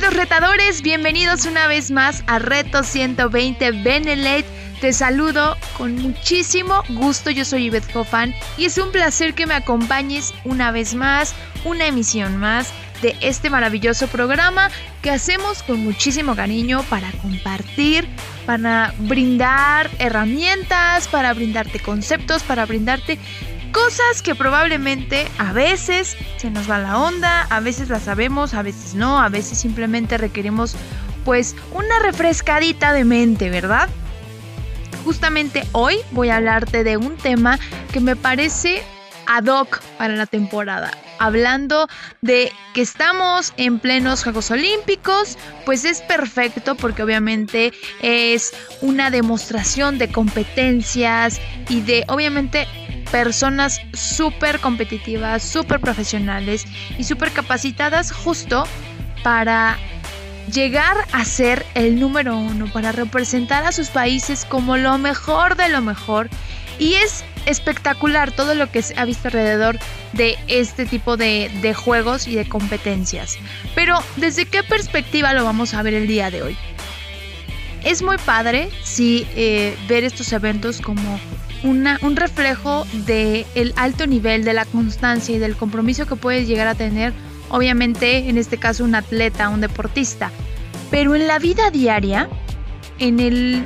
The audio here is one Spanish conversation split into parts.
Queridos retadores, bienvenidos una vez más a Reto 120 Benelete. Te saludo con muchísimo gusto, yo soy Yvette Hoffman y es un placer que me acompañes una vez más, una emisión más de este maravilloso programa que hacemos con muchísimo cariño para compartir, para brindar herramientas, para brindarte conceptos, para brindarte Cosas que probablemente a veces se nos va la onda, a veces las sabemos, a veces no, a veces simplemente requerimos pues una refrescadita de mente, ¿verdad? Justamente hoy voy a hablarte de un tema que me parece ad hoc para la temporada. Hablando de que estamos en plenos Juegos Olímpicos, pues es perfecto porque obviamente es una demostración de competencias y de obviamente personas súper competitivas, súper profesionales y súper capacitadas justo para llegar a ser el número uno, para representar a sus países como lo mejor de lo mejor. Y es espectacular todo lo que se ha visto alrededor de este tipo de, juegos y de competencias. Pero, ¿desde qué perspectiva lo vamos a ver el día de hoy? Es muy padre, sí, eh, ver estos eventos como un reflejo del el alto nivel, de la constancia y del compromiso que puedes llegar a tener, obviamente en este caso un atleta, un deportista. Pero en la vida diaria, en, el,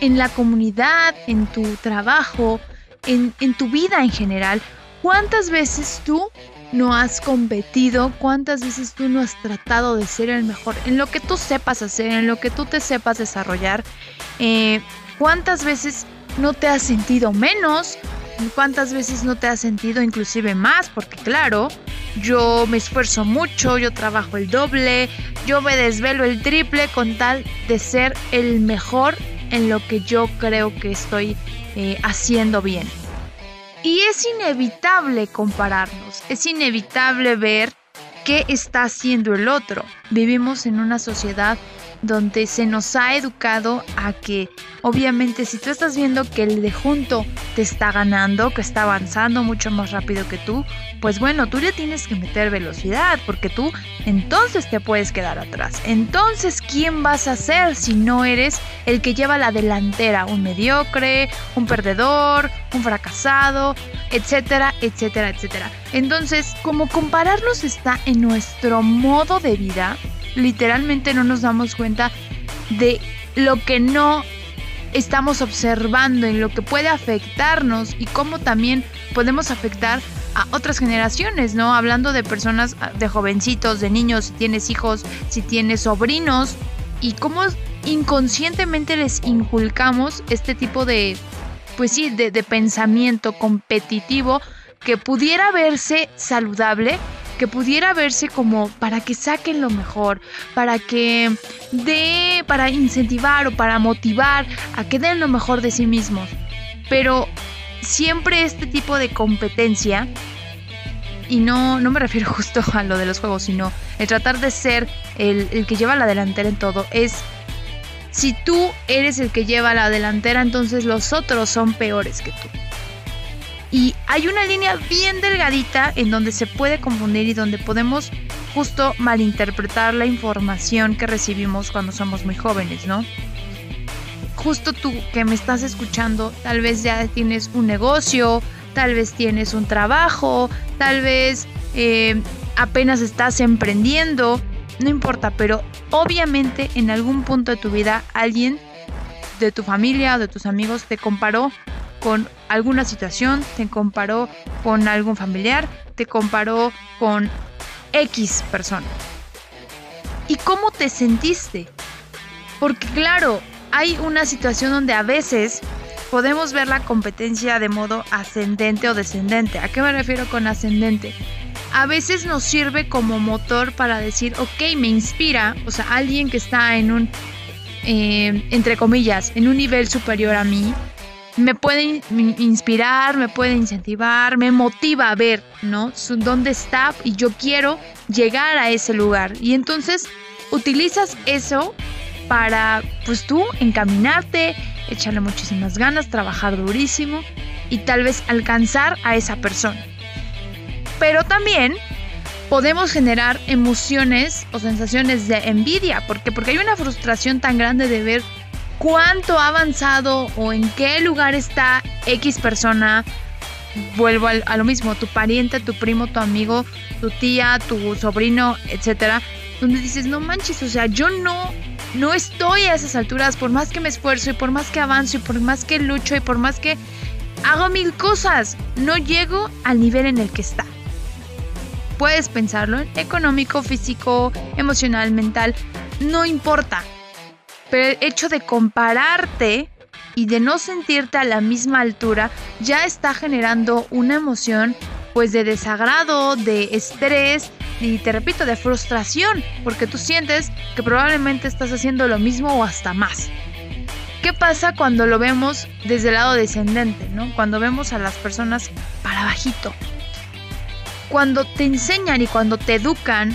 en la comunidad, en tu trabajo, en, en tu vida en general, ¿cuántas veces tú no has competido, cuántas veces tú no has tratado de ser el mejor en lo que tú sepas hacer, en lo que tú te sepas desarrollar, eh, cuántas veces no te has sentido menos, cuántas veces no te has sentido inclusive más, porque claro, yo me esfuerzo mucho, yo trabajo el doble, yo me desvelo el triple con tal de ser el mejor en lo que yo creo que estoy eh, haciendo bien. Y es inevitable compararnos, es inevitable ver qué está haciendo el otro. Vivimos en una sociedad donde se nos ha educado a que obviamente si tú estás viendo que el de junto te está ganando, que está avanzando mucho más rápido que tú, pues bueno, tú le tienes que meter velocidad porque tú entonces te puedes quedar atrás. Entonces, ¿quién vas a ser si no eres el que lleva la delantera? Un mediocre, un perdedor, un fracasado, etcétera, etcétera, etcétera. Entonces, como compararnos está en nuestro modo de vida, literalmente no nos damos cuenta de lo que no estamos observando, en lo que puede afectarnos y cómo también podemos afectar a otras generaciones, ¿no? Hablando de personas, ah, de jovencitos, de niños, si tienes hijos, si tienes sobrinos, y cómo inconscientemente les inculcamos este tipo de, pues sí, de, de pensamiento competitivo que pudiera verse saludable, que pudiera verse como para que saquen lo mejor, para que de, para incentivar o para motivar a que den lo mejor de sí mismos. Pero siempre este tipo de competencia, y no, no me refiero justo a lo de los juegos, sino el tratar de ser el, el que lleva la delantera en todo, es si tú eres el que lleva la delantera, entonces los otros son peores que tú. Y hay una línea bien delgadita en donde se puede confundir y donde podemos justo malinterpretar la información que recibimos cuando somos muy jóvenes, ¿no? Justo tú que me estás escuchando, tal vez ya tienes un negocio, tal vez tienes un trabajo, tal vez eh, apenas estás emprendiendo, no importa, pero obviamente en algún punto de tu vida alguien de tu familia o de tus amigos te comparó con alguna situación, te comparó con algún familiar, te comparó con X persona. ¿Y cómo te sentiste? Porque claro, hay una situación donde a veces podemos ver la competencia de modo ascendente o descendente. ¿A qué me refiero con ascendente? A veces nos sirve como motor para decir, ok, me inspira, o sea, alguien que está en un, eh, entre comillas, en un nivel superior a mí, me puede inspirar, me puede incentivar, me motiva a ver, ¿no? Dónde está y yo quiero llegar a ese lugar. Y entonces utilizas eso para, pues tú, encaminarte, echarle muchísimas ganas, trabajar durísimo y tal vez alcanzar a esa persona. Pero también podemos generar emociones o sensaciones de envidia, porque porque hay una frustración tan grande de ver cuánto ha avanzado o en qué lugar está X persona. Vuelvo a, lo mismo, tu pariente, tu primo, tu amigo, tu tía, tu sobrino, etcétera, donde dices, no manches, o sea, yo no, no estoy a esas alturas, por más que me esfuerzo y por más que avanzo y por más que lucho y por más que hago mil cosas, no llego al nivel en el que está. Puedes pensarlo en económico, físico, emocional, mental, no importa. Pero el hecho de compararte y de no sentirte a la misma altura ya está generando una emoción pues de desagrado, de estrés y te repito, de frustración, porque tú sientes que probablemente estás haciendo lo mismo o hasta más. ¿Qué pasa cuando lo vemos desde el lado descendente, ¿no? Cuando vemos a las personas para bajito. Cuando te enseñan y cuando te educan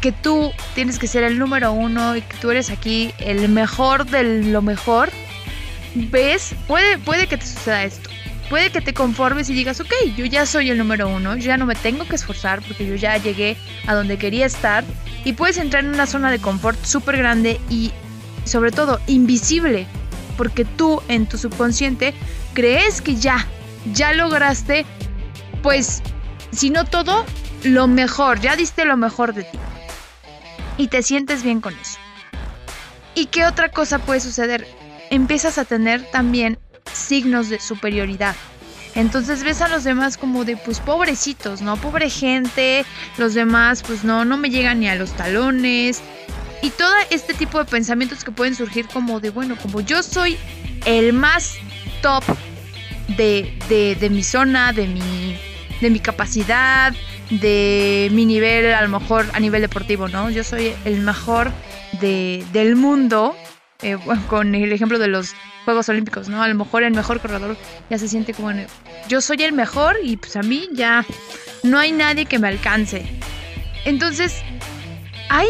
que tú tienes que ser el número uno y que tú eres aquí el mejor de lo mejor, ves, puede, puede que te suceda esto. Puede que te conformes y digas, ok, yo ya soy el número uno, yo ya no me tengo que esforzar porque yo ya llegué a donde quería estar y puedes entrar en una zona de confort súper grande y sobre todo invisible porque tú en tu subconsciente crees que ya, ya lograste, pues, si no todo, lo mejor, ya diste lo mejor de ti y te sientes bien con eso. ¿Y qué otra cosa puede suceder? Empiezas a tener también signos de superioridad. Entonces ves a los demás como de pues pobrecitos, ¿no? Pobre gente, los demás pues no, no me llegan ni a los talones. Y todo este tipo de pensamientos que pueden surgir como de, bueno, como yo soy el más top de, de, de mi zona, de mi, de mi capacidad, de mi nivel, a lo mejor a nivel deportivo, ¿no? Yo soy el mejor de, del mundo, eh, con el ejemplo de los Juegos Olímpicos, ¿no? A lo mejor el mejor corredor ya se siente como, yo soy el mejor y pues a mí ya no hay nadie que me alcance. Entonces, hay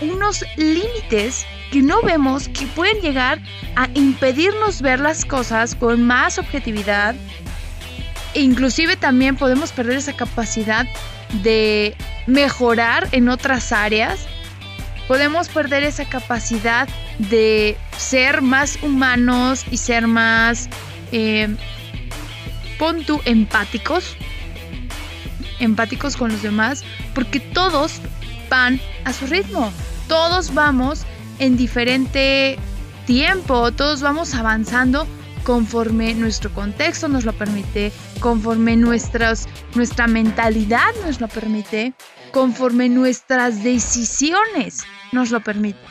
unos límites que no vemos que pueden llegar a impedirnos ver las cosas con más objetividad, e inclusive también podemos perder esa capacidad de mejorar en otras áreas. Podemos perder esa capacidad de ser más humanos y ser más, eh, pon tú, empáticos. Empáticos con los demás. Porque todos van a su ritmo. Todos vamos en diferente tiempo. Todos vamos avanzando conforme nuestro contexto nos lo permite, conforme nuestras, nuestra mentalidad nos lo permite, conforme nuestras decisiones nos lo permiten.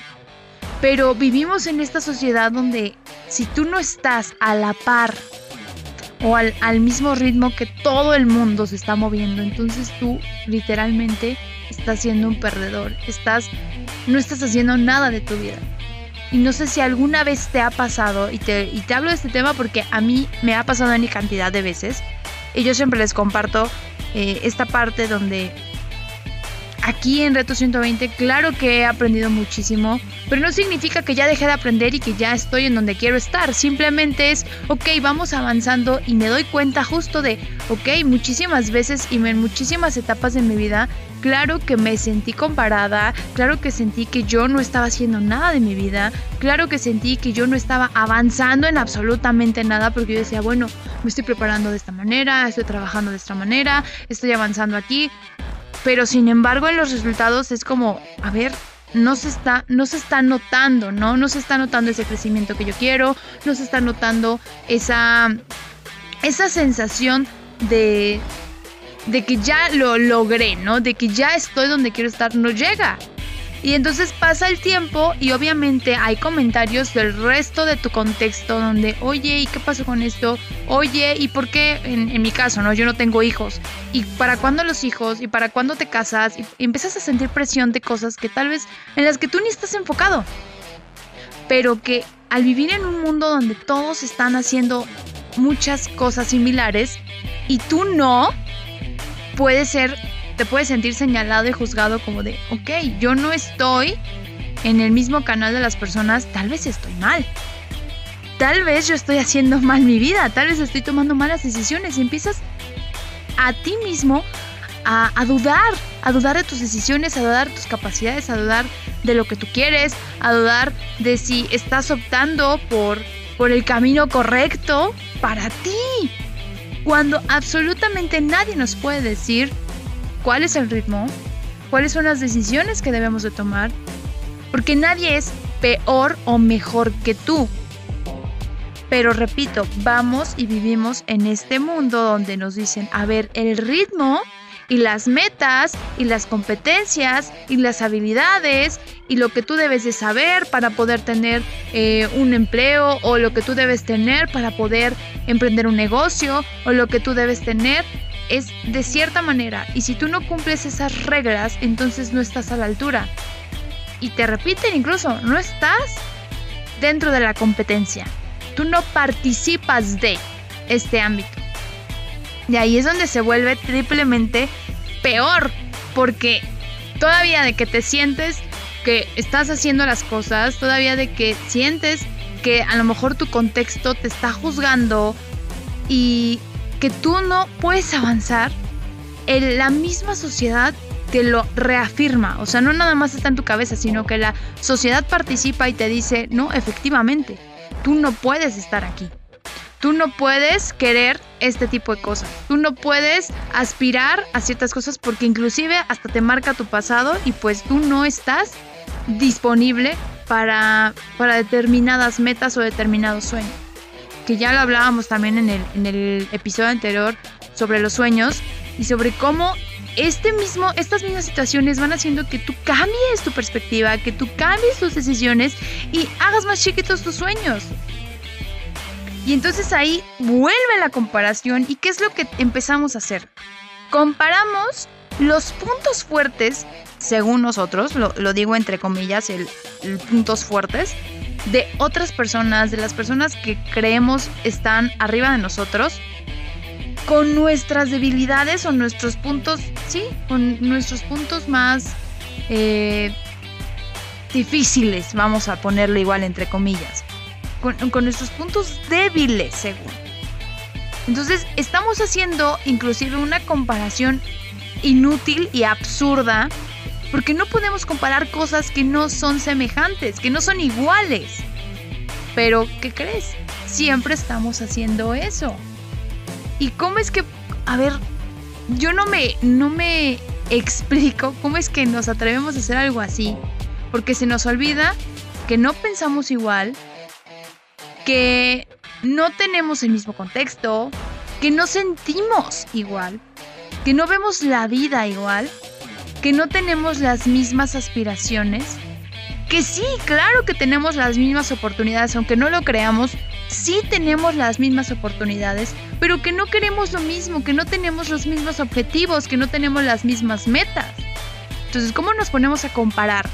Pero vivimos en esta sociedad donde si tú no estás a la par o al, al mismo ritmo que todo el mundo se está moviendo, entonces tú literalmente estás siendo un perdedor, estás, no estás haciendo nada de tu vida. Y no sé si alguna vez te ha pasado, y te, y te hablo de este tema porque a mí me ha pasado en cantidad de veces, y yo siempre les comparto eh, esta parte donde aquí en Reto 120, claro que he aprendido muchísimo, pero no significa que ya dejé de aprender y que ya estoy en donde quiero estar. Simplemente es, ok, vamos avanzando y me doy cuenta justo de, ok, muchísimas veces y en muchísimas etapas de mi vida Claro que me sentí comparada, claro que sentí que yo no estaba haciendo nada de mi vida, claro que sentí que yo no estaba avanzando en absolutamente nada porque yo decía, bueno, me estoy preparando de esta manera, estoy trabajando de esta manera, estoy avanzando aquí, pero sin embargo en los resultados es como, a ver, no se está, no se está notando, ¿no? No se está notando ese crecimiento que yo quiero, no se está notando esa, esa sensación de, de que ya lo logré, ¿no? De que ya estoy donde quiero estar, no llega. Y entonces pasa el tiempo y obviamente hay comentarios del resto de tu contexto donde, oye, ¿y qué pasó con esto? Oye, ¿y por qué? En, mi caso, ¿no? Yo no tengo hijos. ¿Y para cuándo los hijos? ¿Y para cuándo te casas? Y, empiezas a sentir presión de cosas que tal vez en las que tú ni estás enfocado. Pero que al vivir en un mundo donde todos están haciendo muchas cosas similares y tú no, puede ser te puedes sentir señalado y juzgado como de, ok, yo no estoy en el mismo canal de las personas, tal vez estoy mal. Tal vez yo estoy haciendo mal mi vida, tal vez estoy tomando malas decisiones y empiezas a ti mismo a, dudar, a dudar de tus decisiones, a dudar de tus capacidades, a dudar de lo que tú quieres, a dudar de si estás optando por, por el camino correcto para ti. Cuando absolutamente nadie nos puede decir cuál es el ritmo, cuáles son las decisiones que debemos de tomar, porque nadie es peor o mejor que tú. Pero repito, vamos y vivimos en este mundo donde nos dicen, a ver, el ritmo y las metas y las competencias y las habilidades y lo que tú debes de saber para poder tener eh, un empleo o lo que tú debes tener para poder emprender un negocio o lo que tú debes tener es de cierta manera y si tú no cumples esas reglas, entonces no estás a la altura. Y te repiten incluso, no estás dentro de la competencia. Tú no participas de este ámbito. Y ahí es donde se vuelve triplemente peor, porque todavía de que te sientes que estás haciendo las cosas, todavía de que sientes que a lo mejor tu contexto te está juzgando y que tú no puedes avanzar, en la misma sociedad te lo reafirma. O sea, no nada más está en tu cabeza, sino que la sociedad participa y te dice, no, efectivamente, tú no puedes estar aquí. Tú no puedes querer este tipo de cosas. Tú no puedes aspirar a ciertas cosas porque inclusive hasta te marca tu pasado y pues tú no estás disponible para, para determinadas metas o determinados sueños que ya lo hablábamos también en el, en el episodio anterior sobre los sueños y sobre cómo este mismo, estas mismas situaciones van haciendo que tú cambies tu perspectiva, que tú cambies tus decisiones y hagas más chiquitos tus sueños. Y entonces ahí vuelve la comparación y ¿qué es lo que empezamos a hacer? Comparamos los puntos fuertes, según nosotros, lo, digo entre comillas, el puntos fuertes, de otras personas, de las personas que creemos están arriba de nosotros, con nuestras debilidades o nuestros puntos, sí, con nuestros puntos más eh, difíciles, vamos a ponerlo igual entre comillas, con, nuestros puntos débiles, según. Entonces, estamos haciendo inclusive una comparación inútil y absurda porque no podemos comparar cosas que no son semejantes, que no son iguales. Pero, ¿qué crees? Siempre estamos haciendo eso. ¿Y cómo es que, a ver, yo no me, no me explico cómo es que nos atrevemos a hacer algo así? Porque se nos olvida que no pensamos igual, que no tenemos el mismo contexto, que no sentimos igual, que no vemos la vida igual que no tenemos las mismas aspiraciones, que sí, claro que tenemos las mismas oportunidades, aunque no lo creamos, sí tenemos las mismas oportunidades, pero que no queremos lo mismo, que no tenemos los mismos objetivos, que no tenemos las mismas metas. Entonces, ¿cómo nos ponemos a comparar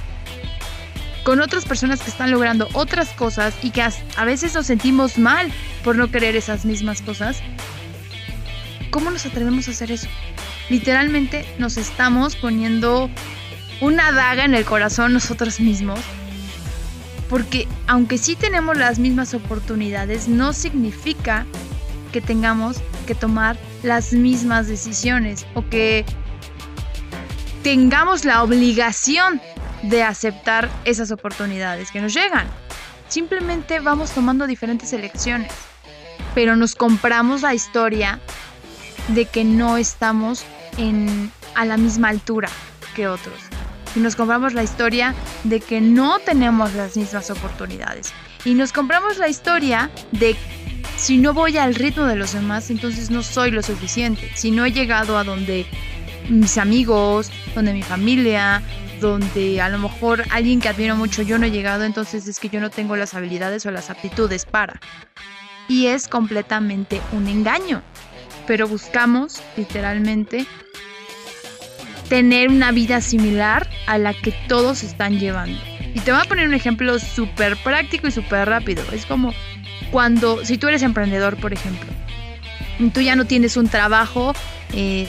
con otras personas que están logrando otras cosas y que a veces nos sentimos mal por no querer esas mismas cosas? ¿Cómo nos atrevemos a hacer eso? literalmente nos estamos poniendo una daga en el corazón nosotros mismos. Porque aunque sí tenemos las mismas oportunidades, no significa que tengamos que tomar las mismas decisiones o que tengamos la obligación de aceptar esas oportunidades que nos llegan. Simplemente vamos tomando diferentes elecciones, pero nos compramos la historia de que no estamos a la misma altura que otros. Y nos compramos la historia de que no tenemos las mismas oportunidades. Y nos compramos la historia de si no voy al ritmo de los demás, entonces no soy lo suficiente. Si no he llegado a donde mis amigos, donde mi familia, donde a lo mejor alguien que admiro mucho yo no he llegado, entonces es que yo no tengo las habilidades o las aptitudes para. Y es completamente un engaño. Pero buscamos, literalmente, tener una vida similar a la que todos están llevando. Y te voy a poner un ejemplo súper práctico y súper rápido. Es como cuando, si tú eres emprendedor, por ejemplo, tú ya no tienes un trabajo eh,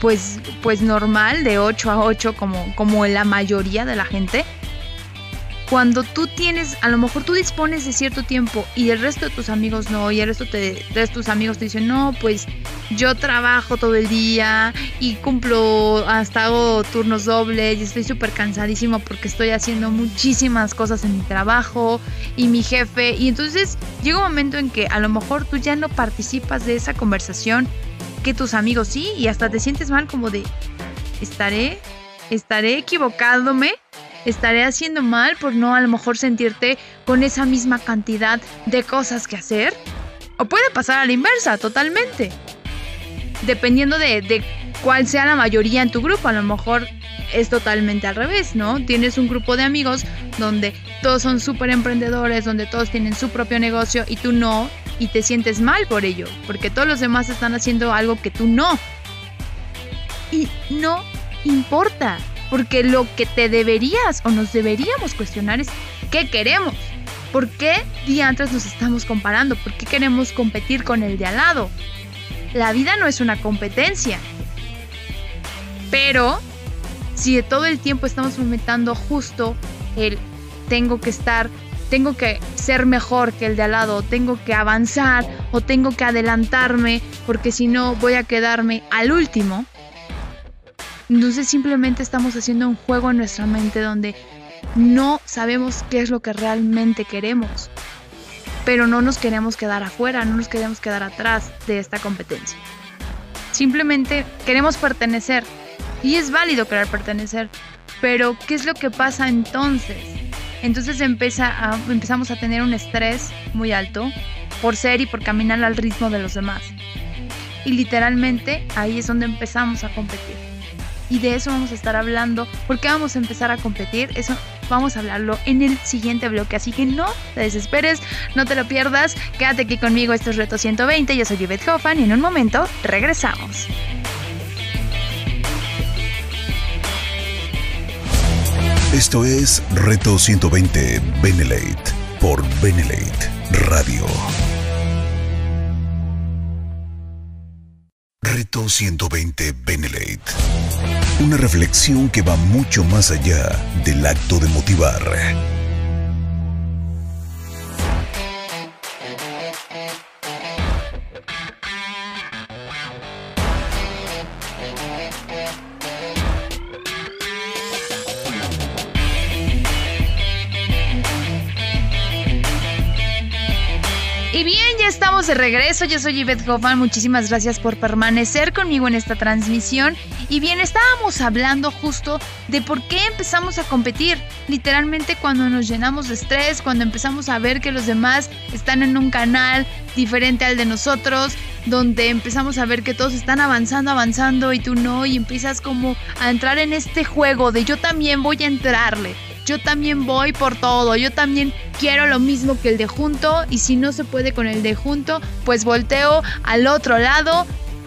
pues, pues normal de 8 a 8 como, como la mayoría de la gente, cuando tú tienes, a lo mejor tú dispones de cierto tiempo y el resto de tus amigos no, y el resto de tus amigos te dicen, no, pues yo trabajo todo el día y cumplo, hasta hago turnos dobles y estoy súper cansadísimo porque estoy haciendo muchísimas cosas en mi trabajo y mi jefe. Y entonces llega un momento en que a lo mejor tú ya no participas de esa conversación que tus amigos sí y hasta te sientes mal como de, estaré, estaré equivocándome estaré haciendo mal por no a lo mejor sentirte con esa misma cantidad de cosas que hacer. O puede pasar a la inversa, totalmente. Dependiendo de, cuál sea la mayoría en tu grupo. A lo mejor es totalmente al revés, ¿no? Tienes un grupo de amigos donde todos son súper emprendedores, donde todos tienen su propio negocio y tú no, y te sientes mal por ello, porque todos los demás están haciendo algo que tú no. Y no importa, porque lo que te deberías o nos deberíamos cuestionar es qué queremos. ¿Por qué día antes nos estamos comparando? ¿Por qué queremos competir con el de al lado? La vida no es una competencia. Pero si de todo el tiempo estamos fomentando justo el tengo que estar, tengo que ser mejor que el de al lado, tengo que avanzar o tengo que adelantarme porque si no voy a quedarme al último, entonces simplemente estamos haciendo un juego en nuestra mente donde no sabemos qué es lo que realmente queremos, pero no nos queremos quedar afuera, no nos queremos quedar atrás de esta competencia. Simplemente queremos pertenecer y es válido querer pertenecer, pero ¿qué es lo que pasa entonces? Entonces empezamos a tener un estrés muy alto por ser y por caminar al ritmo de los demás. Y literalmente ahí es donde empezamos a competir y de eso vamos a estar hablando. porque vamos a empezar a competir? Eso vamos a hablarlo en el siguiente bloque. Así que no te desesperes, no te lo pierdas. Quédate aquí conmigo, esto es Reto 120. Yo soy Yvette Hoffman y en un momento regresamos. Esto es Reto 120 Benelate por Benelate Radio. Reto 120 Benelate. Una reflexión que va mucho más allá del acto de motivar de regreso, yo soy Yvette Hoffman, muchísimas gracias por permanecer conmigo en esta transmisión. Y bien, estábamos hablando justo de por qué empezamos a competir. Literalmente cuando nos llenamos de estrés, cuando empezamos a ver que los demás están en un canal diferente al de nosotros, donde empezamos a ver que todos están avanzando, avanzando y tú no, y empiezas como a entrar en este juego de yo también voy a entrarle yo también voy por todo, yo también quiero lo mismo que el de junto y si no se puede con el de junto, pues volteo al otro lado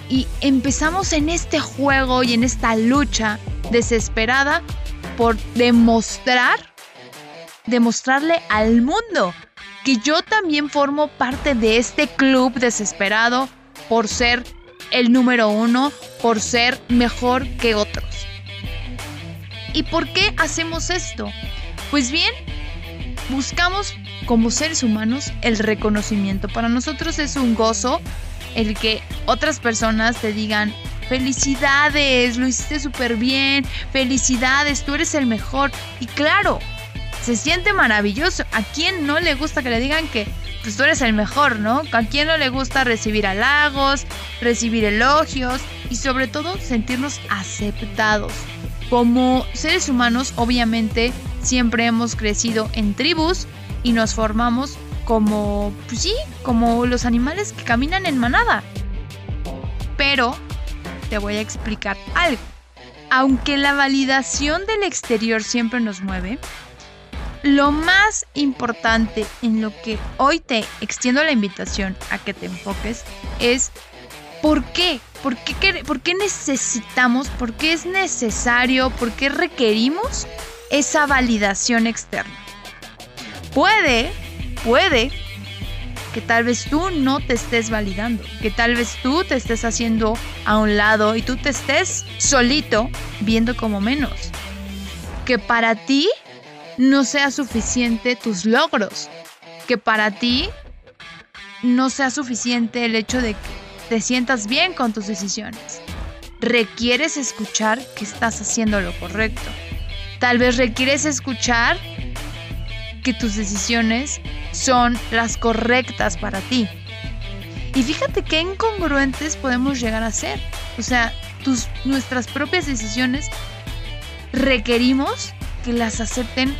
y empezamos en este juego y en esta lucha desesperada por demostrar, demostrarle al mundo que yo también formo parte de este club desesperado por ser el número uno, por ser mejor que otros. ¿Y por qué hacemos esto? Pues bien, buscamos como seres humanos el reconocimiento. Para nosotros es un gozo el que otras personas te digan, felicidades, lo hiciste súper bien, felicidades, tú eres el mejor. Y claro, se siente maravilloso. ¿A quién no le gusta que le digan que pues, tú eres el mejor, ¿no? ¿A quién no le gusta recibir halagos, recibir elogios y sobre todo sentirnos aceptados? Como seres humanos, obviamente, siempre hemos crecido en tribus y nos formamos como, pues sí, como los animales que caminan en manada. Pero te voy a explicar algo. aunque la validación del exterior siempre nos mueve, lo más importante en lo que hoy te extiendo la invitación a que te enfoques es ¿por qué? ¿Por qué, por qué necesitamos, por qué es necesario, por qué requerimos esa validación externa? Puede, puede que tal vez tú no te estés validando, que tal vez tú te estés haciendo a un lado y tú te estés solito viendo como menos. Que para ti no sea suficiente tus logros, que para ti no sea suficiente el hecho de que te sientas bien con tus decisiones. Requieres escuchar que estás haciendo lo correcto. Tal vez requieres escuchar que tus decisiones son las correctas para ti. Y fíjate qué incongruentes podemos llegar a ser. O sea, tus, nuestras propias decisiones requerimos que las acepten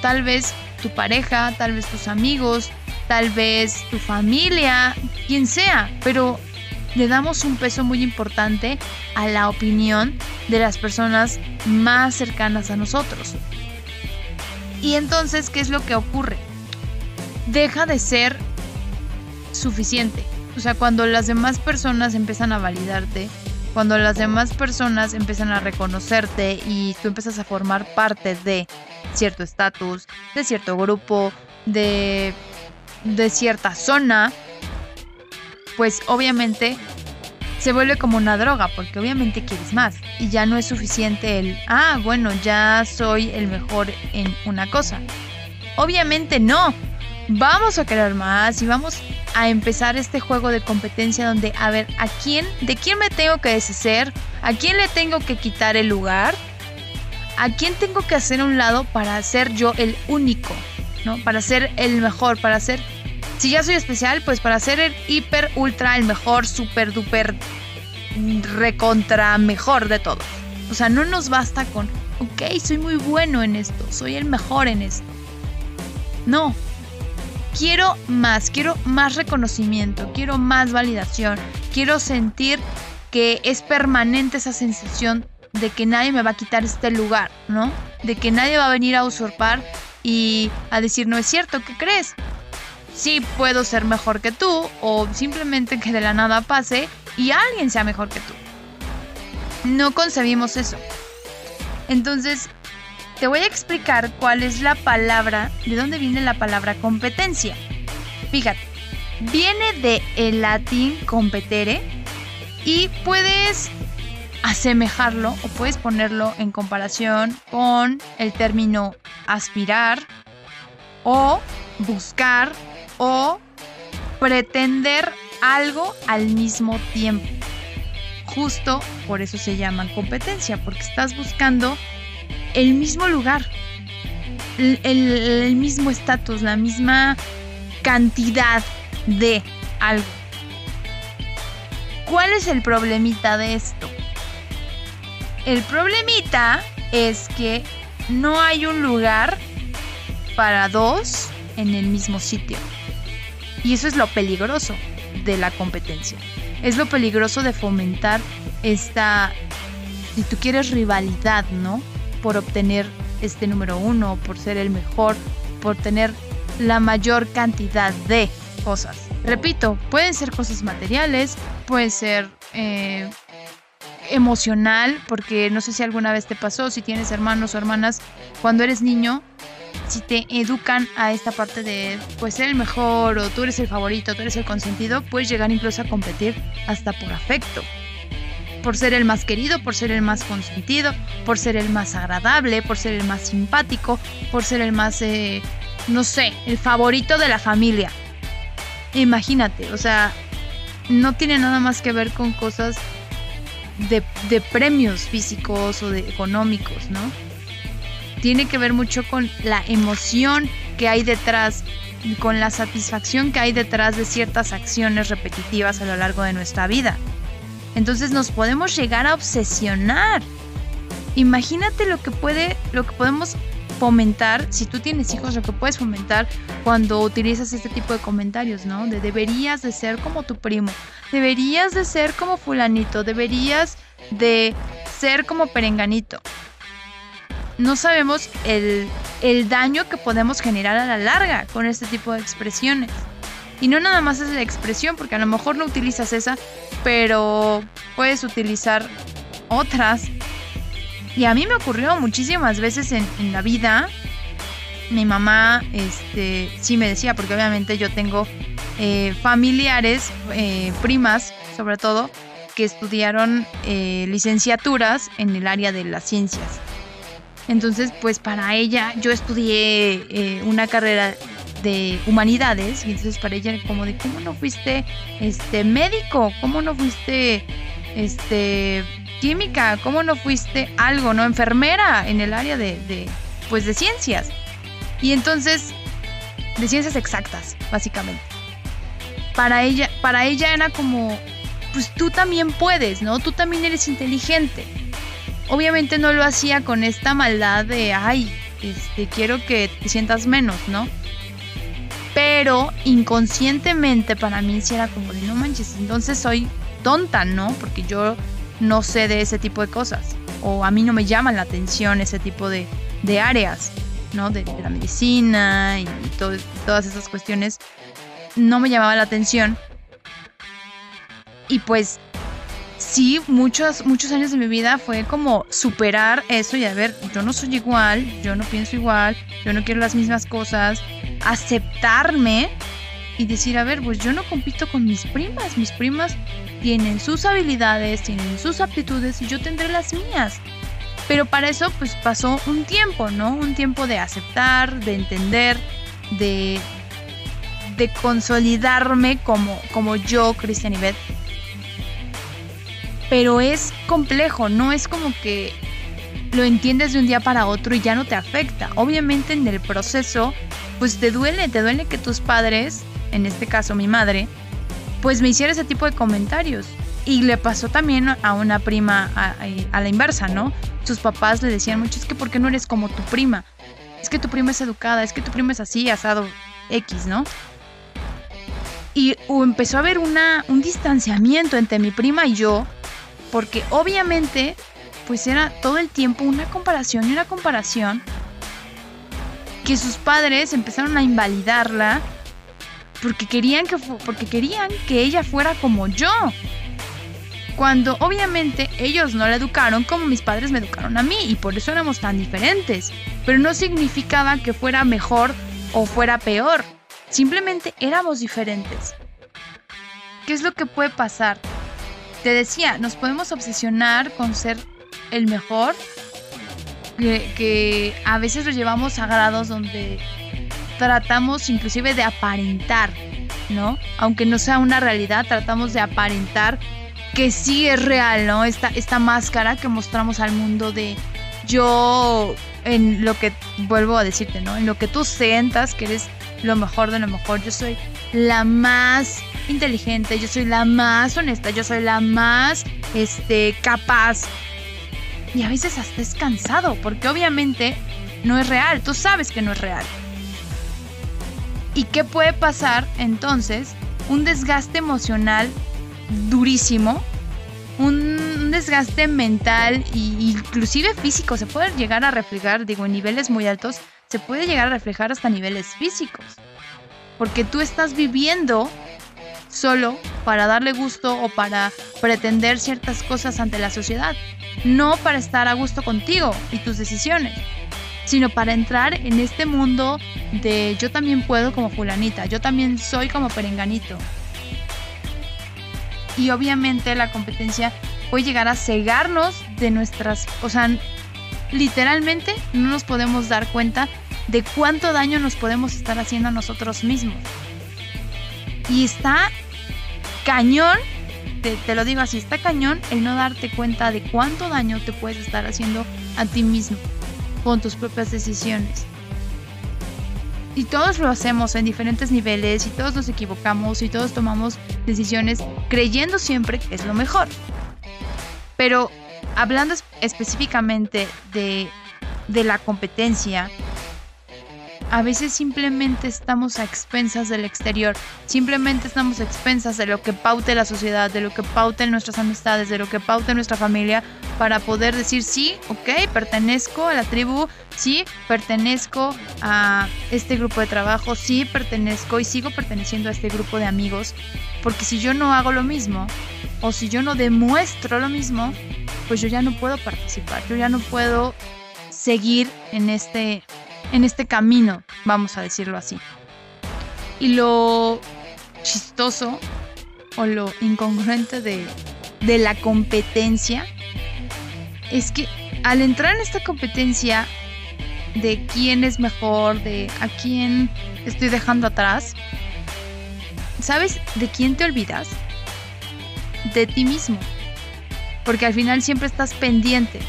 tal vez tu pareja, tal vez tus amigos, tal vez tu familia, quien sea, pero le damos un peso muy importante a la opinión de las personas más cercanas a nosotros. Y entonces, ¿qué es lo que ocurre? Deja de ser suficiente. O sea, cuando las demás personas empiezan a validarte, cuando las demás personas empiezan a reconocerte y tú empiezas a formar parte de cierto estatus, de cierto grupo, de, de cierta zona, pues obviamente se vuelve como una droga, porque obviamente quieres más. Y ya no es suficiente el, ah, bueno, ya soy el mejor en una cosa. Obviamente no. Vamos a querer más y vamos a empezar este juego de competencia donde, a ver, ¿a quién, de quién me tengo que deshacer? ¿A quién le tengo que quitar el lugar? ¿A quién tengo que hacer un lado para ser yo el único? ¿No? Para ser el mejor, para ser... Si ya soy especial, pues para ser el hiper, ultra, el mejor, super, duper, recontra, mejor de todo. O sea, no nos basta con, ok, soy muy bueno en esto, soy el mejor en esto. No, quiero más, quiero más reconocimiento, quiero más validación, quiero sentir que es permanente esa sensación de que nadie me va a quitar este lugar, ¿no? De que nadie va a venir a usurpar y a decir, no es cierto, ¿qué crees? Sí puedo ser mejor que tú o simplemente que de la nada pase y alguien sea mejor que tú. No concebimos eso. Entonces, te voy a explicar cuál es la palabra, de dónde viene la palabra competencia. Fíjate, viene de el latín competere y puedes asemejarlo o puedes ponerlo en comparación con el término aspirar o buscar o pretender algo al mismo tiempo. Justo por eso se llaman competencia, porque estás buscando el mismo lugar, el, mismo estatus, la misma cantidad de algo. ¿Cuál es el problemita de esto? El problemita es que no hay un lugar para dos en el mismo sitio. Y eso es lo peligroso de la competencia. Es lo peligroso de fomentar esta, si tú quieres, rivalidad, ¿no? por obtener este número uno, por ser el mejor, por tener la mayor cantidad de cosas. Repito, pueden ser cosas materiales, puede ser eh, emocional, porque no sé si alguna vez te pasó, si tienes hermanos o hermanas, cuando eres niño, si te educan a esta parte de pues ser el mejor o tú eres el favorito, tú eres el consentido, puedes llegar incluso a competir hasta por afecto por ser el más querido, por ser el más consentido, por ser el más agradable, por ser el más simpático, por ser el más, eh, no sé, el favorito de la familia. Imagínate, o sea, no tiene nada más que ver con cosas de, de premios físicos o de económicos, ¿no? Tiene que ver mucho con la emoción que hay detrás, con la satisfacción que hay detrás de ciertas acciones repetitivas a lo largo de nuestra vida. Entonces nos podemos llegar a obsesionar. Imagínate lo que puede, lo que podemos fomentar, si tú tienes hijos, lo que puedes fomentar cuando utilizas este tipo de comentarios, ¿no? De deberías de ser como tu primo, deberías de ser como fulanito, deberías de ser como perenganito. No sabemos el, el daño que podemos generar a la larga con este tipo de expresiones. Y no nada más es la expresión, porque a lo mejor no utilizas esa, pero puedes utilizar otras. Y a mí me ocurrió muchísimas veces en, en la vida. Mi mamá, este, sí me decía, porque obviamente yo tengo eh, familiares, eh, primas sobre todo, que estudiaron eh, licenciaturas en el área de las ciencias. Entonces, pues para ella, yo estudié una carrera de humanidades y entonces para ella como de cómo no fuiste este médico, cómo no fuiste este química, cómo no fuiste algo, no enfermera en el área de, de pues de ciencias. Y entonces de ciencias exactas, básicamente. Para ella para ella era como pues tú también puedes, ¿no? Tú también eres inteligente. Obviamente no lo hacía con esta maldad de, ay, este, quiero que te sientas menos, ¿no? Pero inconscientemente para mí sí era como de no manches, entonces soy tonta, ¿no? Porque yo no sé de ese tipo de cosas. O a mí no me llaman la atención ese tipo de, áreas, ¿no? De, la medicina y, todas esas cuestiones. No me llamaba la atención. Y pues sí, muchos, muchos años de mi vida fue como superar eso y a ver, yo no soy igual, yo no pienso igual, yo no quiero las mismas cosas, aceptarme y decir, a ver, pues yo no compito con mis primas, mis primas tienen sus habilidades, tienen sus aptitudes y yo tendré las mías. Pero para eso pues pasó un tiempo, ¿no? Un tiempo de aceptar, de entender, de, de consolidarme como, como yo, Cristian Ibet. Pero es complejo, no es como que lo entiendes de un día para otro y ya no te afecta. Obviamente en el proceso pues te duele, te duele que tus padres, en este caso mi madre, pues me hiciera ese tipo de comentarios. Y le pasó también a una prima a, la inversa, ¿no? Sus papás le decían mucho, es que ¿por qué no eres como tu prima? Es que tu prima es educada, es que tu prima es así, asado X, ¿no? Y empezó a haber una, un distanciamiento entre mi prima y yo, porque obviamente, pues era todo el tiempo una comparación y una comparación que sus padres empezaron a invalidarla porque querían que, porque querían que ella fuera como yo. Cuando obviamente ellos no la educaron como mis padres me educaron a mí y por eso éramos tan diferentes. Pero no significaba que fuera mejor o fuera peor. Simplemente éramos diferentes. ¿Qué es lo que puede pasar? Te decía, nos podemos obsesionar con ser el mejor que, a veces lo llevamos a grados donde tratamos inclusive de aparentar, ¿no? Aunque no sea una realidad, tratamos de aparentar que sí es real, ¿no? Esta, esta máscara que mostramos al mundo de yo en lo que vuelvo a decirte, ¿no? En lo que tú sientas que eres lo mejor de lo mejor. Yo soy la más inteligente, yo soy la más honesta, yo soy la más este capaz, y a veces hasta es cansado, porque obviamente no es real, tú sabes que no es real. ¿Y qué puede pasar entonces? Un desgaste emocional durísimo, un desgaste mental e inclusive físico, se puede llegar a reflejar, digo, en niveles muy altos, se puede llegar a reflejar hasta niveles físicos. Porque tú estás viviendo solo para darle gusto o para pretender ciertas cosas ante la sociedad, no para estar a gusto contigo y tus decisiones, sino para entrar en este mundo de yo también puedo como fulanita, yo también soy como perenganito. Y obviamente la competencia puede llegar a cegarnos de nuestras, o sea, literalmente no nos podemos dar cuenta de cuánto daño nos podemos estar haciendo a nosotros mismos. Y está cañón, te, lo digo así, está cañón el no darte cuenta de cuánto daño te puedes estar haciendo a ti mismo con tus propias decisiones. Y todos lo hacemos en diferentes niveles y todos nos equivocamos y todos tomamos decisiones creyendo siempre que es lo mejor. Pero hablando específicamente de, de la competencia, a veces simplemente estamos a expensas del exterior, simplemente estamos a expensas de lo que paute la sociedad, de lo que pauten nuestras amistades, de lo que paute nuestra familia, para poder decir sí, ok, pertenezco a la tribu, sí, pertenezco a este grupo de trabajo, sí, pertenezco y sigo perteneciendo a este grupo de amigos, porque si yo no hago lo mismo, o si yo no demuestro lo mismo, pues yo ya no puedo participar, yo ya no puedo seguir en este en este camino, vamos a decirlo así. Y lo chistoso o lo incongruente de, de la competencia es que al entrar en esta competencia de quién es mejor, de a quién estoy dejando atrás, ¿sabes de quién te olvidas? De ti mismo. Porque al final siempre estás pendiente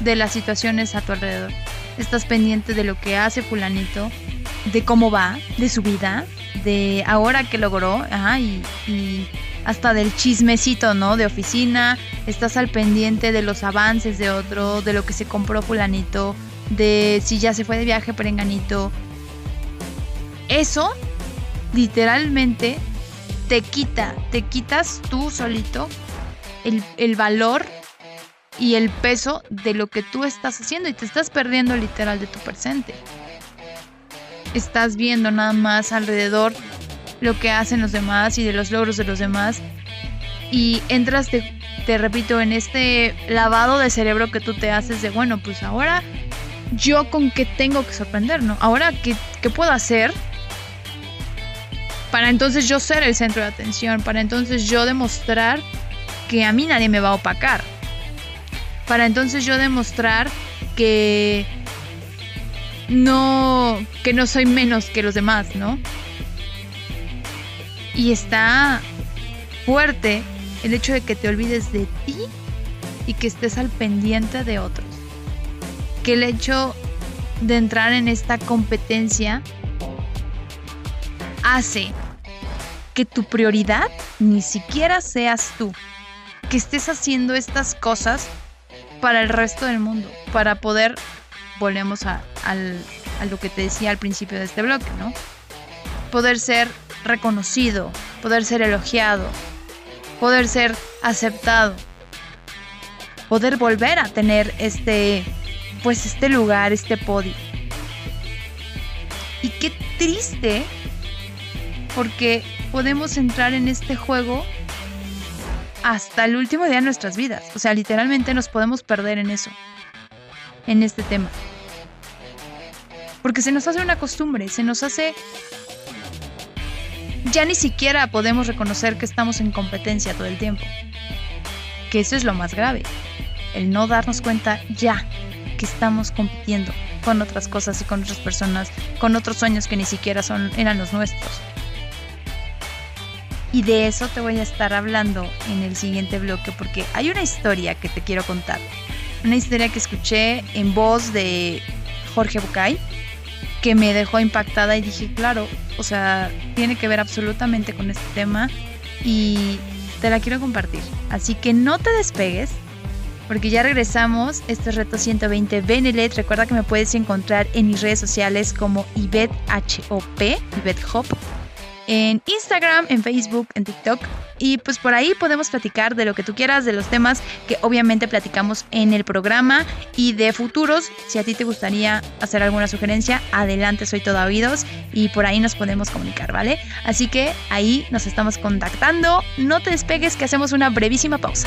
de las situaciones a tu alrededor estás pendiente de lo que hace fulanito, de cómo va, de su vida, de ahora que logró, y, hasta del chismecito, ¿no? De oficina, estás al pendiente de los avances de otro, de lo que se compró fulanito, de si ya se fue de viaje perenganito. Eso literalmente te quita, te quitas tú solito el valor y el peso de lo que tú estás haciendo y te estás perdiendo literal de tu presente. Estás viendo nada más alrededor lo que hacen los demás y de los logros de los demás y entras, te, repito, en este lavado de cerebro que tú te haces de, bueno, pues ahora yo con qué tengo que sorprender, ¿no? Ahora, ¿qué, qué puedo hacer? Para entonces yo ser el centro de atención, para entonces yo demostrar que a mí nadie me va a opacar para entonces yo demostrar que no que no soy menos que los demás, ¿no? Y está fuerte el hecho de que te olvides de ti y que estés al pendiente de otros. Que el hecho de entrar en esta competencia hace que tu prioridad ni siquiera seas tú. Que estés haciendo estas cosas para el resto del mundo, para poder, volvemos a, a lo que te decía al principio de este bloque, ¿no? Poder ser reconocido, poder ser elogiado, poder ser aceptado, poder volver a tener este, pues este lugar, este podio. Y qué triste, porque podemos entrar en este juego hasta el último día de nuestras vidas. O sea, literalmente nos podemos perder en eso, en este tema. Porque se nos hace una costumbre, se nos hace... Ya ni siquiera podemos reconocer que estamos en competencia todo el tiempo. Que eso es lo más grave. El no darnos cuenta ya que estamos compitiendo con otras cosas y con otras personas, con otros sueños que ni siquiera son, eran los nuestros. Y de eso te voy a estar hablando en el siguiente bloque porque hay una historia que te quiero contar. Una historia que escuché en voz de Jorge Bucay que me dejó impactada y dije, claro, o sea, tiene que ver absolutamente con este tema y te la quiero compartir. Así que no te despegues porque ya regresamos. Este es Reto 120 Benelet. Recuerda que me puedes encontrar en mis redes sociales como IbetHOP, en Instagram, en Facebook, en TikTok. Y pues por ahí podemos platicar de lo que tú quieras, de los temas que obviamente platicamos en el programa y de futuros. Si a ti te gustaría hacer alguna sugerencia, adelante, soy todo oídos y por ahí nos podemos comunicar, ¿vale? Así que ahí nos estamos contactando. No te despegues que hacemos una brevísima pausa.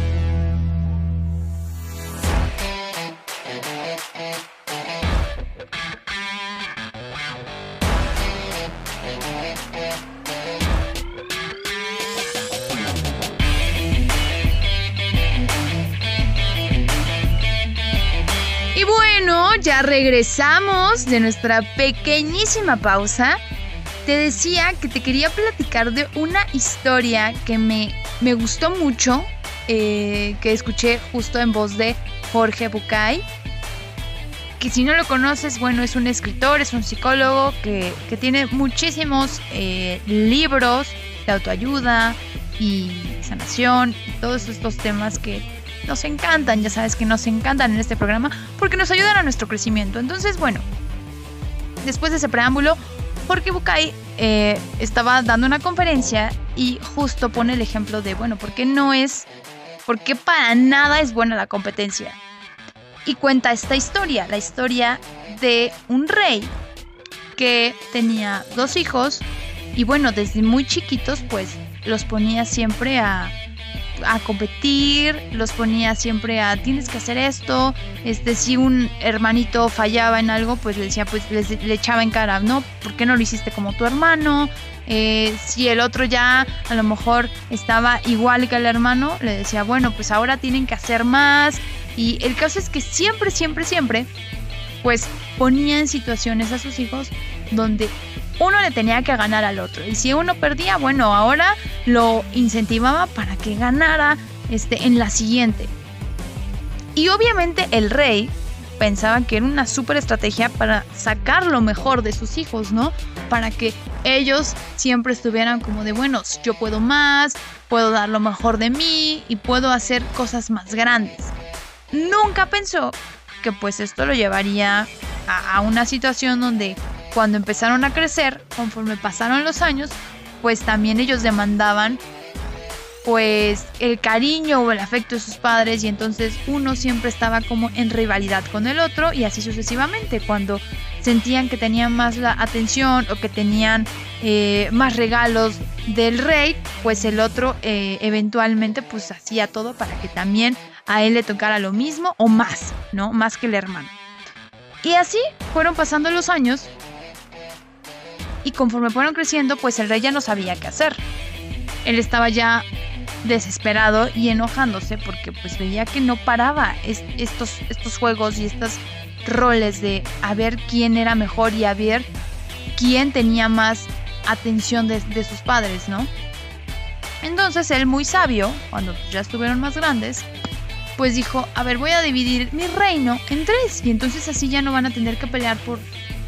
ya regresamos de nuestra pequeñísima pausa. Te decía que te quería platicar de una historia que me, me gustó mucho eh, que escuché justo en voz de Jorge Bucay. Que si no lo conoces, bueno, es un escritor, es un psicólogo que, tiene muchísimos eh, libros de autoayuda y sanación todos estos temas que nos encantan, ya sabes que nos encantan en este programa porque nos ayudan a nuestro crecimiento. Entonces, bueno, después de ese preámbulo, Jorge Bucay eh, estaba dando una conferencia y justo pone el ejemplo de, bueno, ¿por qué no es, por qué para nada es buena la competencia? Y cuenta esta historia, la historia de un rey que tenía dos hijos y bueno, desde muy chiquitos pues los ponía siempre a, a competir, los ponía siempre a tienes que hacer esto, este si un hermanito fallaba en algo, pues le decía, pues le echaba en cara, no, ¿por qué no lo hiciste como tu hermano? Eh, si el otro ya a lo mejor estaba igual que el hermano, le decía, bueno, pues ahora tienen que hacer más. Y el caso es que siempre, siempre, siempre, pues ponía en situaciones a sus hijos donde uno le tenía que ganar al otro. Y si uno perdía, bueno, ahora lo incentivaba para que ganara este, en la siguiente. Y obviamente el rey pensaba que era una súper estrategia para sacar lo mejor de sus hijos, ¿no? Para que ellos siempre estuvieran como de, bueno, yo puedo más, puedo dar lo mejor de mí y puedo hacer cosas más grandes. Nunca pensó que pues esto lo llevaría a, a una situación donde cuando empezaron a crecer, conforme pasaron los años, pues también ellos demandaban pues el cariño o el afecto de sus padres y entonces uno siempre estaba como en rivalidad con el otro y así sucesivamente. Cuando sentían que tenían más la atención o que tenían eh, más regalos del rey pues el otro eh, eventualmente pues hacía todo para que también a él le tocara lo mismo o más no más que el hermano. Y así fueron pasando los años y conforme fueron creciendo, pues el rey ya no sabía qué hacer. Él estaba ya desesperado y enojándose porque pues veía que no paraba estos, estos juegos y estos roles de a ver quién era mejor y a ver quién tenía más atención de, de sus padres, ¿no? Entonces él muy sabio, cuando ya estuvieron más grandes, pues dijo, a ver, voy a dividir mi reino en tres y entonces así ya no van a tener que pelear por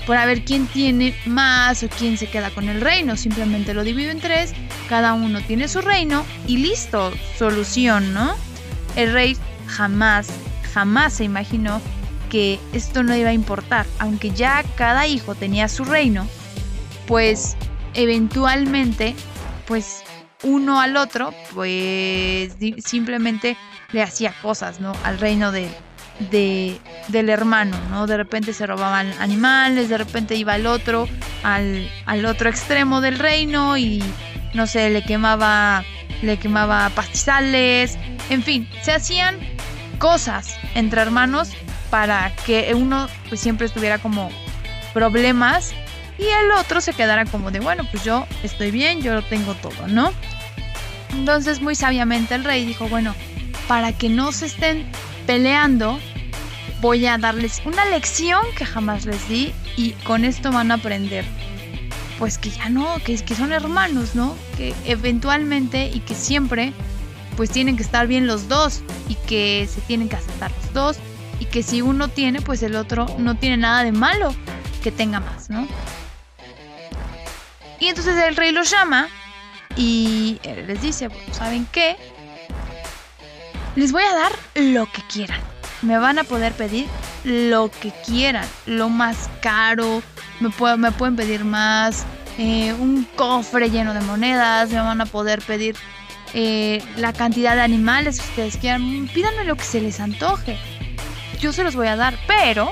por a ver quién tiene más o quién se queda con el reino. Simplemente lo divido en tres, cada uno tiene su reino y listo, solución, ¿no? El rey jamás, jamás se imaginó que esto no iba a importar, aunque ya cada hijo tenía su reino, pues eventualmente, pues uno al otro, pues simplemente le hacía cosas, ¿no? Al reino de, de, del hermano, ¿no? De repente se robaban animales, de repente iba el otro al, al otro extremo del reino y no sé, le quemaba, le quemaba pastizales, en fin, se hacían cosas entre hermanos para que uno pues siempre estuviera como problemas y el otro se quedara como de, bueno, pues yo estoy bien, yo lo tengo todo, ¿no? Entonces muy sabiamente el rey dijo, bueno, para que no se estén peleando, voy a darles una lección que jamás les di y con esto van a aprender. Pues que ya no, que, son hermanos, ¿no? Que eventualmente y que siempre pues tienen que estar bien los dos y que se tienen que aceptar los dos y que si uno tiene pues el otro no tiene nada de malo que tenga más, ¿no? Y entonces el rey los llama y les dice, ¿saben qué? Les voy a dar lo que quieran. Me van a poder pedir lo que quieran. Lo más caro. Me, pueden pedir más. Eh, un cofre lleno de monedas. Me van a poder pedir eh, la cantidad de animales que ustedes quieran. Pídanme lo que se les antoje. Yo se los voy a dar. Pero.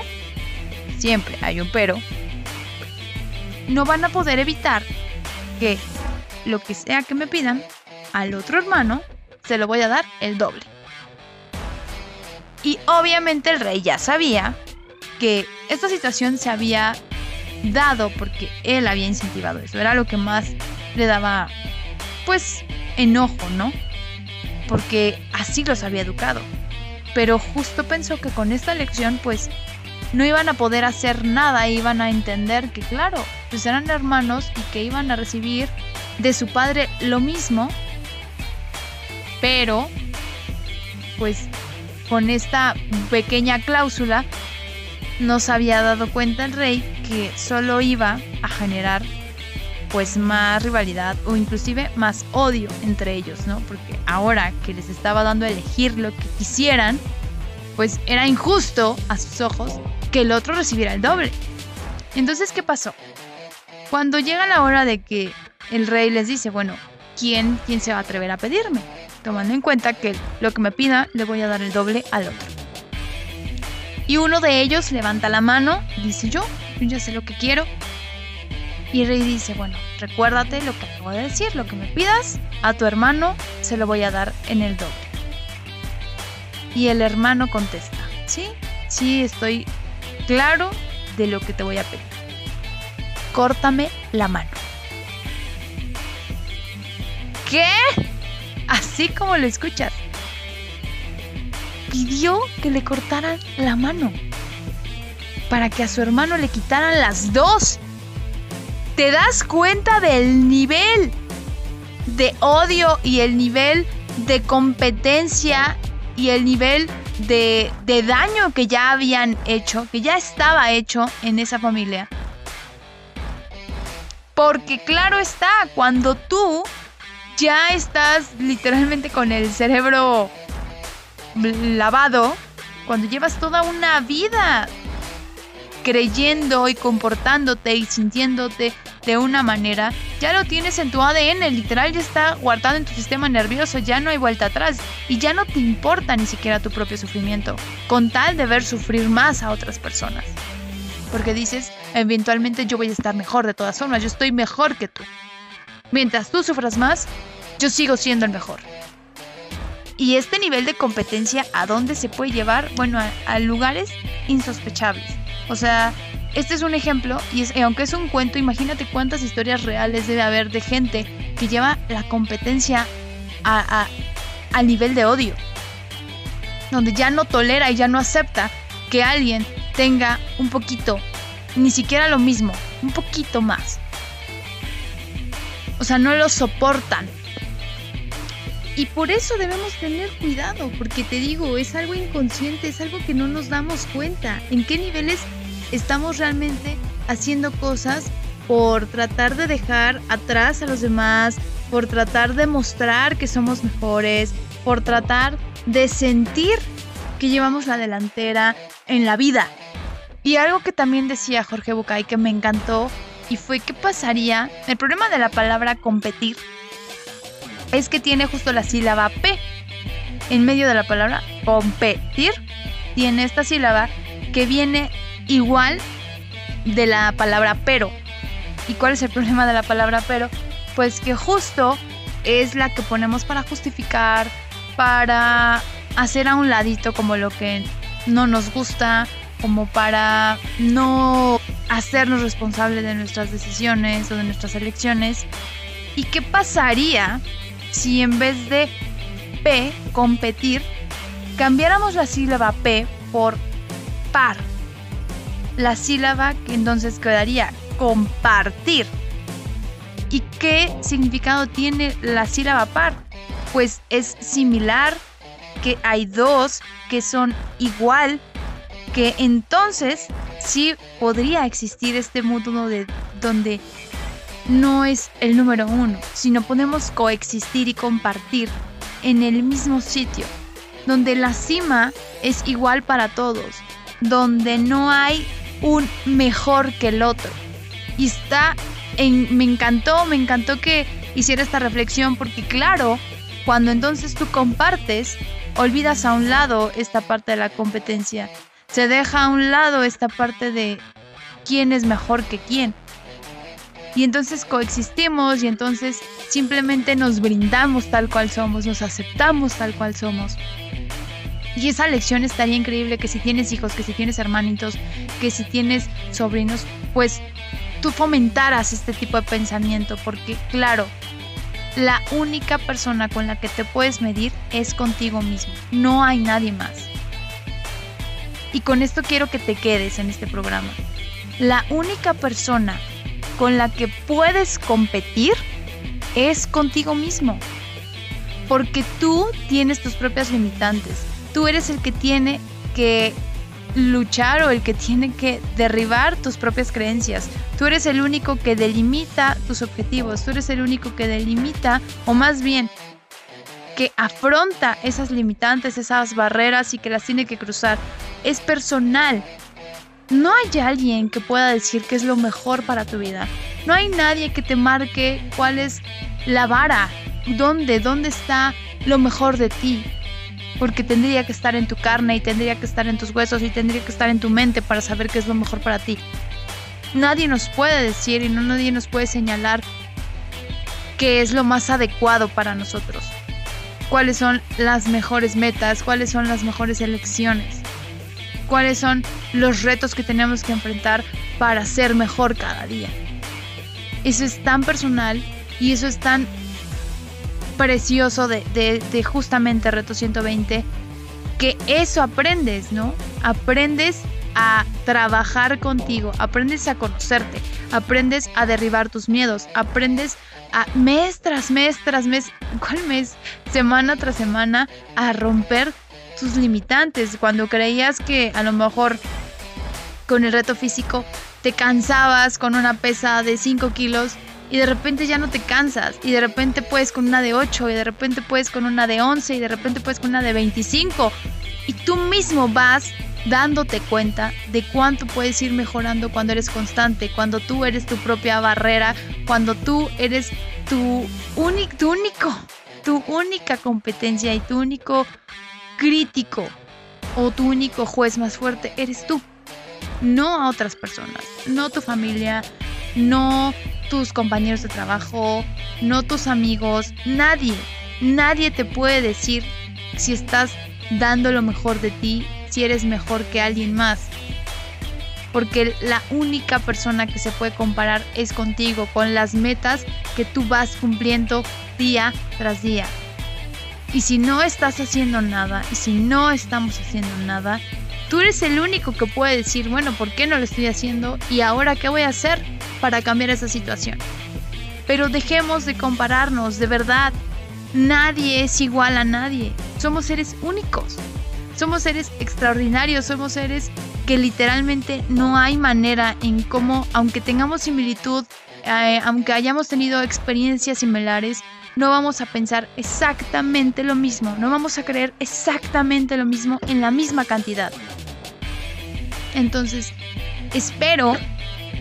Siempre hay un pero. No van a poder evitar que lo que sea que me pidan al otro hermano se lo voy a dar el doble. Y obviamente el rey ya sabía que esta situación se había dado porque él había incentivado eso. Era lo que más le daba, pues, enojo, ¿no? Porque así los había educado. Pero justo pensó que con esta lección, pues, no iban a poder hacer nada, iban a entender que, claro, pues eran hermanos y que iban a recibir de su padre lo mismo, pero pues con esta pequeña cláusula no se había dado cuenta el rey que solo iba a generar pues más rivalidad o inclusive más odio entre ellos, ¿no? Porque ahora que les estaba dando a elegir lo que quisieran, pues era injusto a sus ojos que el otro recibiera el doble. Entonces, ¿qué pasó? Cuando llega la hora de que el rey les dice, bueno, ¿quién, quién se va a atrever a pedirme? Tomando en cuenta que lo que me pida le voy a dar el doble al otro. Y uno de ellos levanta la mano, dice yo, yo ya sé lo que quiero, y rey dice, bueno, recuérdate lo que acabo de decir, lo que me pidas, a tu hermano se lo voy a dar en el doble. Y el hermano contesta, sí, sí, estoy claro de lo que te voy a pedir. Córtame la mano. ¿Qué? Así como lo escuchas. Pidió que le cortaran la mano para que a su hermano le quitaran las dos te das cuenta del nivel de odio y el nivel de competencia y el nivel de, daño que ya habían hecho, que ya estaba hecho en esa familia. Porque claro está, cuando tú ya estás literalmente con el cerebro lavado, cuando llevas toda una vida creyendo y comportándote y sintiéndote de una manera, ya lo tienes en tu ADN, literal ya está guardado en tu sistema nervioso, ya no hay vuelta atrás y ya no te importa ni siquiera tu propio sufrimiento, con tal de ver sufrir más a otras personas. Porque dices, eventualmente yo voy a estar mejor de todas formas, yo estoy mejor que tú. Mientras tú sufras más, yo sigo siendo el mejor. Y este nivel de competencia, ¿a dónde se puede llevar? Bueno, a, lugares insospechables. O sea, este es un ejemplo y es, aunque es un cuento, imagínate cuántas historias reales debe haber de gente que lleva la competencia a, al nivel de odio. Donde ya no tolera y ya no acepta que alguien tenga un poquito, ni siquiera lo mismo, un poquito más. O sea, no lo soportan. Y por eso debemos tener cuidado, porque te digo, es algo inconsciente, es algo que no nos damos cuenta. ¿En qué niveles estamos realmente haciendo cosas por tratar de dejar atrás a los demás, por tratar de mostrar que somos mejores, por tratar de sentir que llevamos la delantera en la vida? Y algo que también decía Jorge Bucay que me encantó y fue qué pasaría, el problema de la palabra competir es que tiene justo la sílaba P. En medio de la palabra competir, tiene esta sílaba que viene igual de la palabra pero. ¿Y cuál es el problema de la palabra pero? Pues que justo es la que ponemos para justificar, para hacer a un ladito como lo que no nos gusta, como para no hacernos responsables de nuestras decisiones o de nuestras elecciones. ¿Y qué pasaría si en vez de P, competir, cambiáramos la sílaba P por par. La sílaba que entonces quedaría compartir. ¿Y qué significado tiene la sílaba par? Pues es similar, que hay dos que son igual, que entonces sí podría existir este mundo de donde no es el número uno, sino podemos coexistir y compartir en el mismo sitio, donde la cima es igual para todos, donde no hay un mejor que el otro. Y está me encantó, me encantó que hiciera esta reflexión porque claro, cuando entonces tú compartes, olvidas a un lado esta parte de la competencia, se deja a un lado esta parte de quién es mejor que quién y entonces coexistimos y entonces simplemente nos brindamos tal cual somos, nos aceptamos tal cual somos. Y esa lección estaría increíble que si tienes hijos, que si tienes hermanitos, que si tienes sobrinos, pues tú fomentaras este tipo de pensamiento, porque claro, la única persona con la que te puedes medir es contigo mismo, no hay nadie más. Y con esto quiero que te quedes en este programa. La única persona con la que puedes competir es contigo mismo. Porque tú tienes tus propias limitantes, Tú eres el que tiene que luchar o el que tiene que derribar tus propias creencias. Tú eres el único que delimita tus objetivos. Tú eres el único que delimita, o más bien, que afronta esas limitantes, esas barreras y que las tiene que cruzar. Es personal. No hay alguien que pueda decir qué es lo mejor para tu vida. No hay nadie que te marque cuál es la vara, dónde, dónde está lo mejor de ti porque tendría que estar en tu carne y tendría que estar en tus huesos y tendría que estar en tu mente para saber qué es lo mejor para ti. Nadie nos puede decir y no nadie nos puede señalar qué es lo más adecuado para nosotros. Cuáles son las mejores metas, cuáles son las mejores elecciones. Cuáles son los retos que tenemos que enfrentar para ser mejor cada día. Eso es tan personal y eso es tan precioso de, justamente Reto 120, que eso aprendes, ¿no? Aprendes a trabajar contigo, aprendes a conocerte, aprendes a derribar tus miedos, aprendes a mes tras mes tras mes, ¿cuál mes? Semana tras semana, a romper limitantes. Cuando creías que a lo mejor con el reto físico te cansabas con una pesa de 5 kilos, y de repente ya no te cansas y de repente puedes con una de 8 y de repente puedes con una de 11 y de repente puedes con una de 25 y tú mismo vas dándote cuenta de cuánto puedes ir mejorando cuando eres constante, cuando tú eres tu propia barrera, cuando tú eres tu, único, tu único, tu única competencia y tu único crítico o tu único juez más fuerte eres tú, no a otras personas, no tu familia, no tus compañeros de trabajo, no tus amigos, nadie, nadie te puede decir si estás dando lo mejor de ti, si eres mejor que alguien más. Porque la única persona que se puede comparar es contigo, con las metas que tú vas cumpliendo día tras día. Y si no estás haciendo nada, y si no estamos haciendo nada, tú eres el único que puede decir, bueno, ¿por qué no lo estoy haciendo? ¿Y ahora qué voy a hacer? para cambiar esa situación. Pero dejemos de compararnos, de verdad. Nadie es igual a nadie. Somos seres únicos. Somos seres extraordinarios, somos seres que literalmente no hay manera en cómo, aunque tengamos similitud, eh, aunque hayamos tenido experiencias similares, no vamos a pensar exactamente lo mismo, no vamos a creer exactamente lo mismo en la misma cantidad. Entonces, espero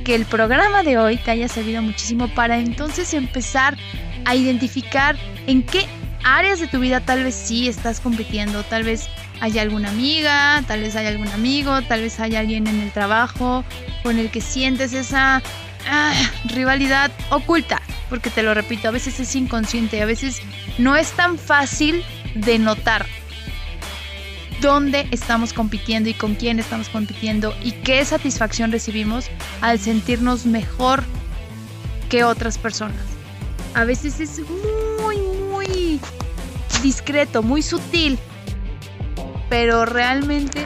que el programa de hoy te haya servido muchísimo para entonces empezar a identificar en qué áreas de tu vida tal vez sí estás compitiendo, tal vez hay alguna amiga, tal vez hay algún amigo, tal vez hay alguien en el trabajo con el que sientes esa ah, rivalidad oculta, porque te lo repito, a veces es inconsciente, a veces no es tan fácil de notar, dónde estamos compitiendo y con quién estamos compitiendo y qué satisfacción recibimos al sentirnos mejor que otras personas. A veces es muy, muy discreto, muy sutil, pero realmente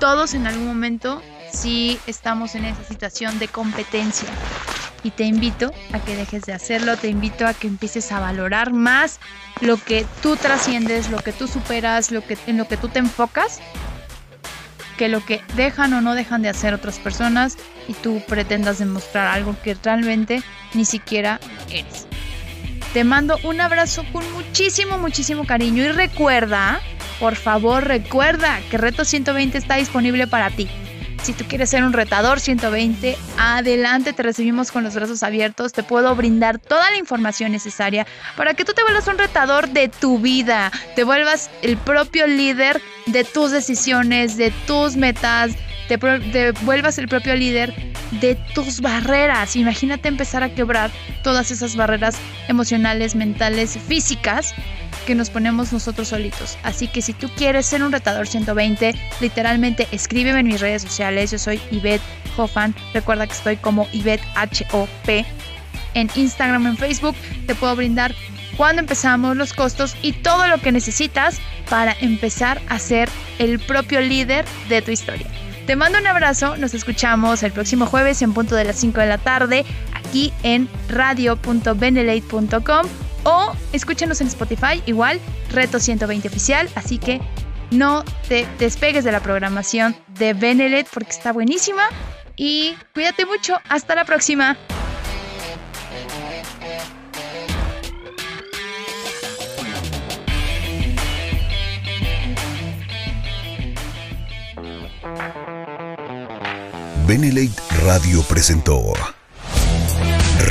todos en algún momento sí estamos en esa situación de competencia y te invito a que dejes de hacerlo, te invito a que empieces a valorar más lo que tú trasciendes, lo que tú superas, lo que, en lo que tú te enfocas, que lo que dejan o no dejan de hacer otras personas y tú pretendas demostrar algo que realmente ni siquiera eres. Te mando un abrazo con muchísimo, muchísimo cariño y recuerda, por favor recuerda que Reto 120 está disponible para ti. Si tú quieres ser un retador 120, adelante, te recibimos con los brazos abiertos. Te puedo brindar toda la información necesaria para que tú te vuelvas un retador de tu vida, te vuelvas el propio líder de tus decisiones, de tus metas, te, vuelvas el propio líder de tus barreras. Imagínate empezar a quebrar todas esas barreras emocionales, mentales, físicas que nos ponemos nosotros solitos. Así que si tú quieres ser un retador 120, literalmente escríbeme en mis redes sociales. Yo soy Ivette Hoffan. Recuerda que estoy como Ivette H-O-P en Instagram, en Facebook. Te puedo brindar cuándo empezamos, los costos y todo lo que necesitas para empezar a ser el propio líder de tu historia. Te mando un abrazo, nos escuchamos el próximo jueves en punto de las 5 de la tarde aquí en radio.benelate.com o escúchenos en Spotify, igual, Reto 120 Oficial. Así que No te despegues de la programación de Benelet porque está buenísima. Y cuídate mucho. Hasta la próxima. Benelate Radio presentó